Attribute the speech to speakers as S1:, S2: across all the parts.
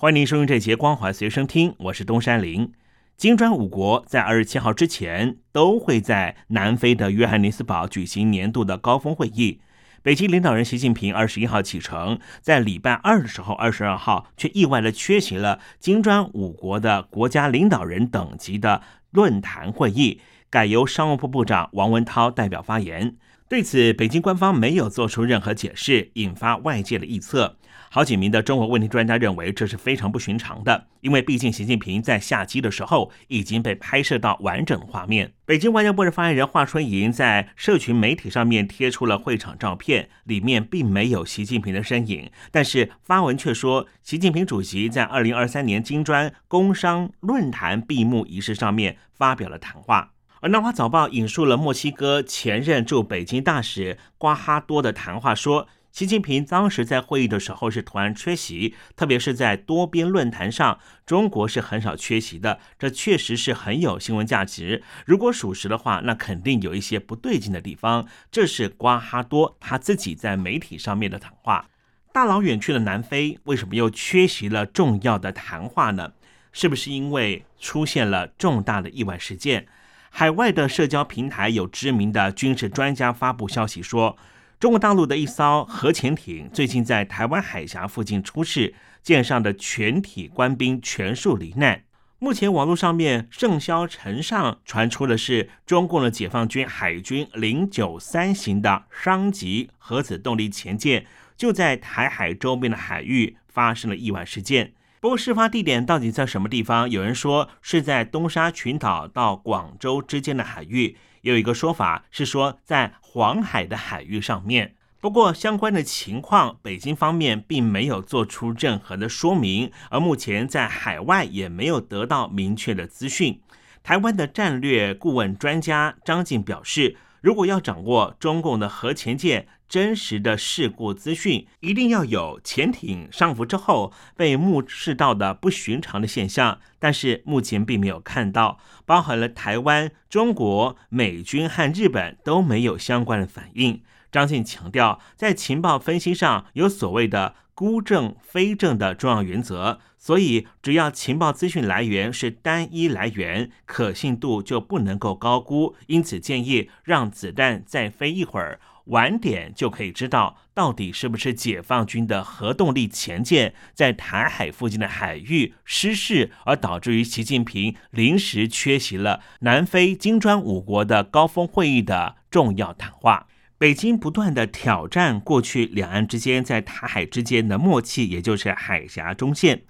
S1: 欢迎您收听这节《光华随身听》，我是东山林。金砖五国在二十七号之前都会在南非的约翰尼斯堡举行年度的高峰会议。北京领导人习近平二十一号启程，在礼拜二的时候，二十二号却意外的缺席了金砖五国的国家领导人等级的论坛会议，改由商务部部长王文涛代表发言。对此，北京官方没有做出任何解释，引发外界的臆测。好几名的中国问题专家认为这是非常不寻常的，因为毕竟习近平在下机的时候已经被拍摄到完整画面。北京外交部的发言人华春莹在社群媒体上面贴出了会场照片，里面并没有习近平的身影，但是发文却说，习近平主席在二零二三年金砖工商论坛闭幕仪式上面发表了谈话。而《南华早报》引述了墨西哥前任驻北京大使瓜哈多的谈话说。习近平当时在会议的时候是突然缺席，特别是在多边论坛上，中国是很少缺席的。这确实是很有新闻价值。如果属实的话，那肯定有一些不对劲的地方。这是瓜哈多他自己在媒体上面的谈话。大老远去了南非，为什么又缺席了重要的谈话呢？是不是因为出现了重大的意外事件？海外的社交平台有知名的军事专家发布消息说。中国大陆的一艘核潜艇最近在台湾海峡附近出事，舰上的全体官兵全数罹难。目前网络上面盛嚣尘上传出的是中共的解放军海军零九三型的商级核子动力潜舰就在台海周边的海域发生了意外事件。不过事发地点到底在什么地方？有人说是在东沙群岛到广州之间的海域。有一个说法是说在黄海的海域上面，不过相关的情况，北京方面并没有做出任何的说明，而目前在海外也没有得到明确的资讯。台湾的战略顾问专家张静表示，如果要掌握中共的核潜舰。真实的事故资讯一定要有潜艇上浮之后被目视到的不寻常的现象，但是目前并没有看到，包含了台湾、中国、美军和日本都没有相关的反应。张信强调，在情报分析上有所谓的孤证非证的重要原则，所以只要情报资讯来源是单一来源，可信度就不能够高估。因此建议让子弹再飞一会儿。晚点就可以知道到底是不是解放军的核动力潜舰在台海附近的海域失事，而导致于习近平临时缺席了南非金砖五国的高峰会议的重要谈话。北京不断的挑战过去两岸之间在台海之间的默契，也就是海峡中线。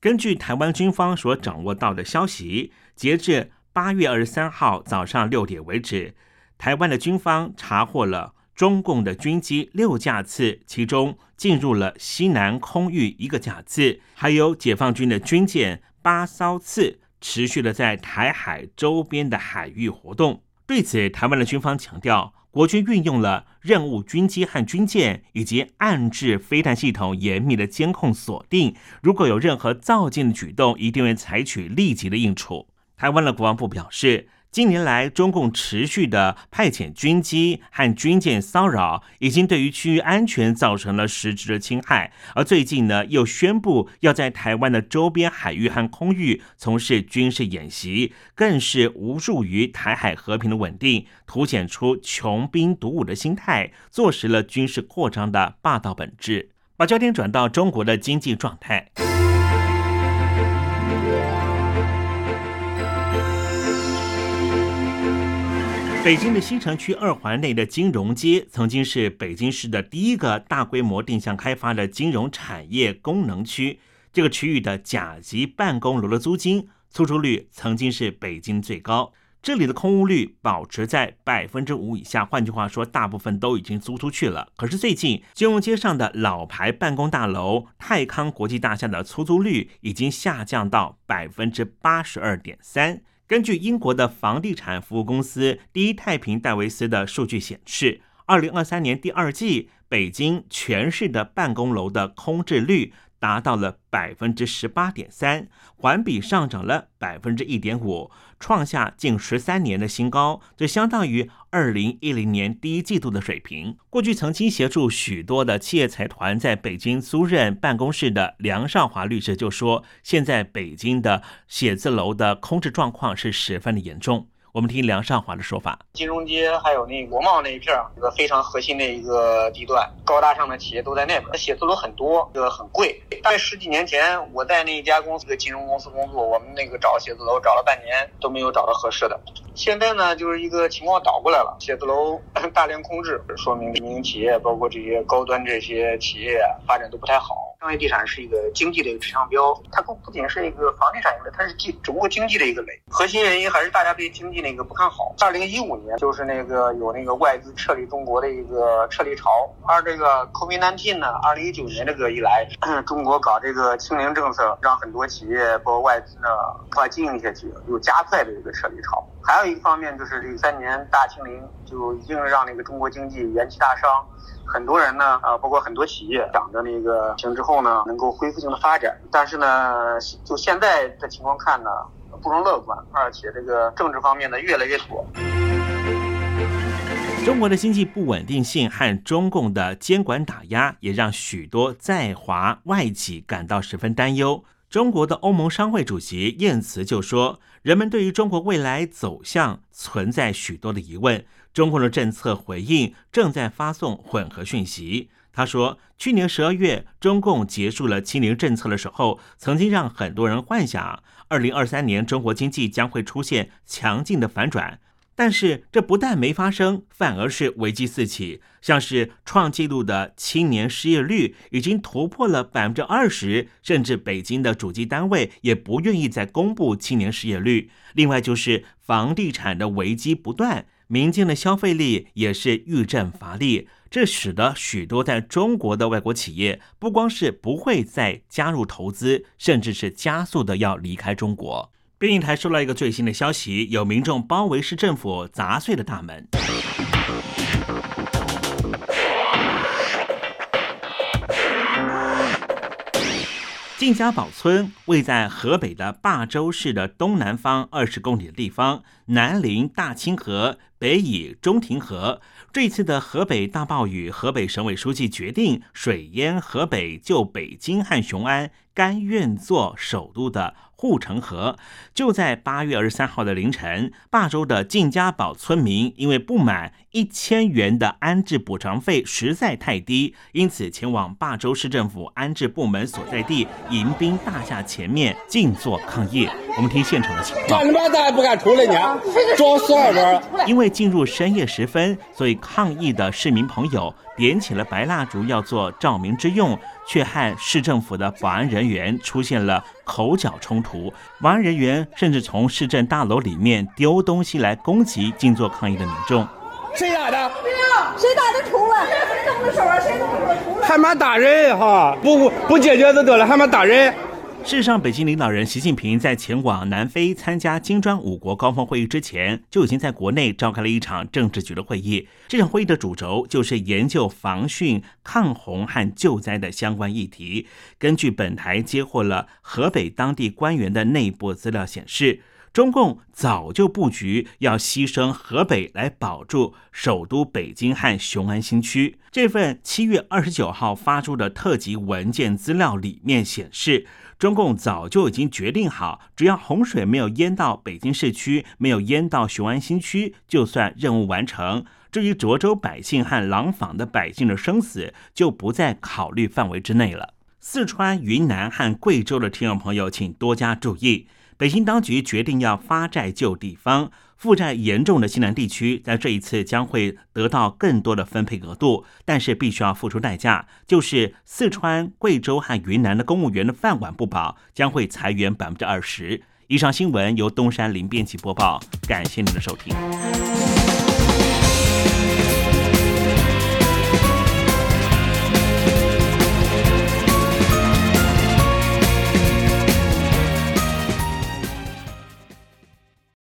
S1: 根据台湾军方所掌握到的消息，截至八月二十三号早上六点为止。台湾的军方查获了中共的军机六架次，其中进入了西南空域一个架次，还有解放军的军舰八艘次，持续的在台海周边的海域活动。对此，台湾的军方强调，国军运用了任务军机和军舰以及暗制飞弹系统严密的监控锁定，如果有任何造舰的举动，一定会采取立即的应处。台湾的国防部表示。近年来，中共持续的派遣军机和军舰骚扰，已经对于区域安全造成了实质的侵害。而最近呢，又宣布要在台湾的周边海域和空域从事军事演习，更是无助于台海和平的稳定，凸显出穷兵黩武的心态，坐实了军事扩张的霸道本质。把焦点转到中国的经济状态。北京的新城区二环内的金融街，曾经是北京市的第一个大规模定向开发的金融产业功能区。这个区域的甲级办公楼的租金出租率曾经是北京最高。这里的空屋率保持在百分之五以下，换句话说，大部分都已经租出去了。可是最近，金融街上的老牌办公大楼泰康国际大厦的出租率已经下降到百分之八十二点三。根据英国的房地产服务公司第一太平戴维斯的数据显示，二零二三年第二季，北京全市的办公楼的空置率。达到了百分之十八点三，环比上涨了百分之一点五，创下近十三年的新高，这相当于二零一零年第一季度的水平。过去曾经协助许多的企业财团在北京租任办公室的梁少华律师就说，现在北京的写字楼的空置状况是十分的严重。我们听梁尚华的说法：
S2: 金融街还有那国贸那一片儿，一个非常核心的一个地段，高大上的企业都在那边。写字楼很多，这个很贵。大概十几年前，我在那一家公司的金融公司工作，我们那个找写字楼找了半年都没有找到合适的。现在呢，就是一个情况倒过来了，写字楼大量空置，说明民营企业包括这些高端这些企业发展都不太好。商业地产是一个经济的一个指向标，它不不仅是一个房地产一类，它是经整个经济的一个类。核心原因还是大家对经济那个不看好。二零一五年就是那个有那个外资撤离中国的一个撤离潮，而这个 COVID-19 呢，二零一九年这个一来，中国搞这个清零政策，让很多企业包括外资呢无法经营下去，又加快的一个撤离潮。还有一个方面就是这三年大清零，就已经让那个中国经济元气大伤。很多人呢，啊，包括很多企业，想着那个行之后后呢，能够恢复性的发展。但是呢，就现在的情况看呢，不容乐观，而且这个政治方面呢，越来越左。
S1: 中国的经济不稳定性和中共的监管打压，也让许多在华外企感到十分担忧。中国的欧盟商会主席燕慈就说：“人们对于中国未来走向存在许多的疑问。”中共的政策回应正在发送混合讯息。他说，去年十二月，中共结束了清零政策的时候，曾经让很多人幻想，二零二三年中国经济将会出现强劲的反转。但是，这不但没发生，反而是危机四起。像是创纪录的青年失业率已经突破了百分之二十，甚至北京的主机单位也不愿意再公布青年失业率。另外，就是房地产的危机不断。民间的消费力也是愈振乏力，这使得许多在中国的外国企业不光是不会再加入投资，甚至是加速的要离开中国。电影台收到一个最新的消息，有民众包围市政府砸碎了大门。晋家堡村位在河北的霸州市的东南方二十公里的地方，南临大清河，北以中庭河。这次的河北大暴雨，河北省委书记决定水淹河北，就北京和雄安甘愿做首都的。护城河就在八月二十三号的凌晨，霸州的靳家堡村民因为不满一千元的安置补偿费实在太低，因此前往霸州市政府安置部门所在地迎宾大厦前面静坐抗议。我们听现场的情况。
S3: 干他妈咋不敢出来呢？装死二班。
S1: 因为进入深夜时分，所以抗议的市民朋友点起了白蜡烛，要做照明之用。却和市政府的保安人员出现了口角冲突，保安人员甚至从市政大楼里面丢东西来攻击静坐抗议的民众。
S3: 谁打的？
S4: 谁打的？出来！谁动的手啊？谁动的？
S3: 还蛮打人哈？不不解决就得了，还蛮打人？
S1: 事实上，北京领导人习近平在前往南非参加金砖五国高峰会议之前，就已经在国内召开了一场政治局的会议。这场会议的主轴就是研究防汛、抗洪和救灾的相关议题。根据本台接获了河北当地官员的内部资料显示，中共早就布局要牺牲河北来保住首都北京和雄安新区。这份七月二十九号发出的特级文件资料里面显示。中共早就已经决定好，只要洪水没有淹到北京市区，没有淹到雄安新区，就算任务完成。至于涿州百姓和廊坊的百姓的生死，就不在考虑范围之内了。四川、云南和贵州的听众朋友，请多加注意，北京当局决定要发债救地方。负债严重的西南地区，在这一次将会得到更多的分配额度，但是必须要付出代价，就是四川、贵州和云南的公务员的饭碗不保，将会裁员百分之二十。以上新闻由东山林编辑播报，感谢您的收听。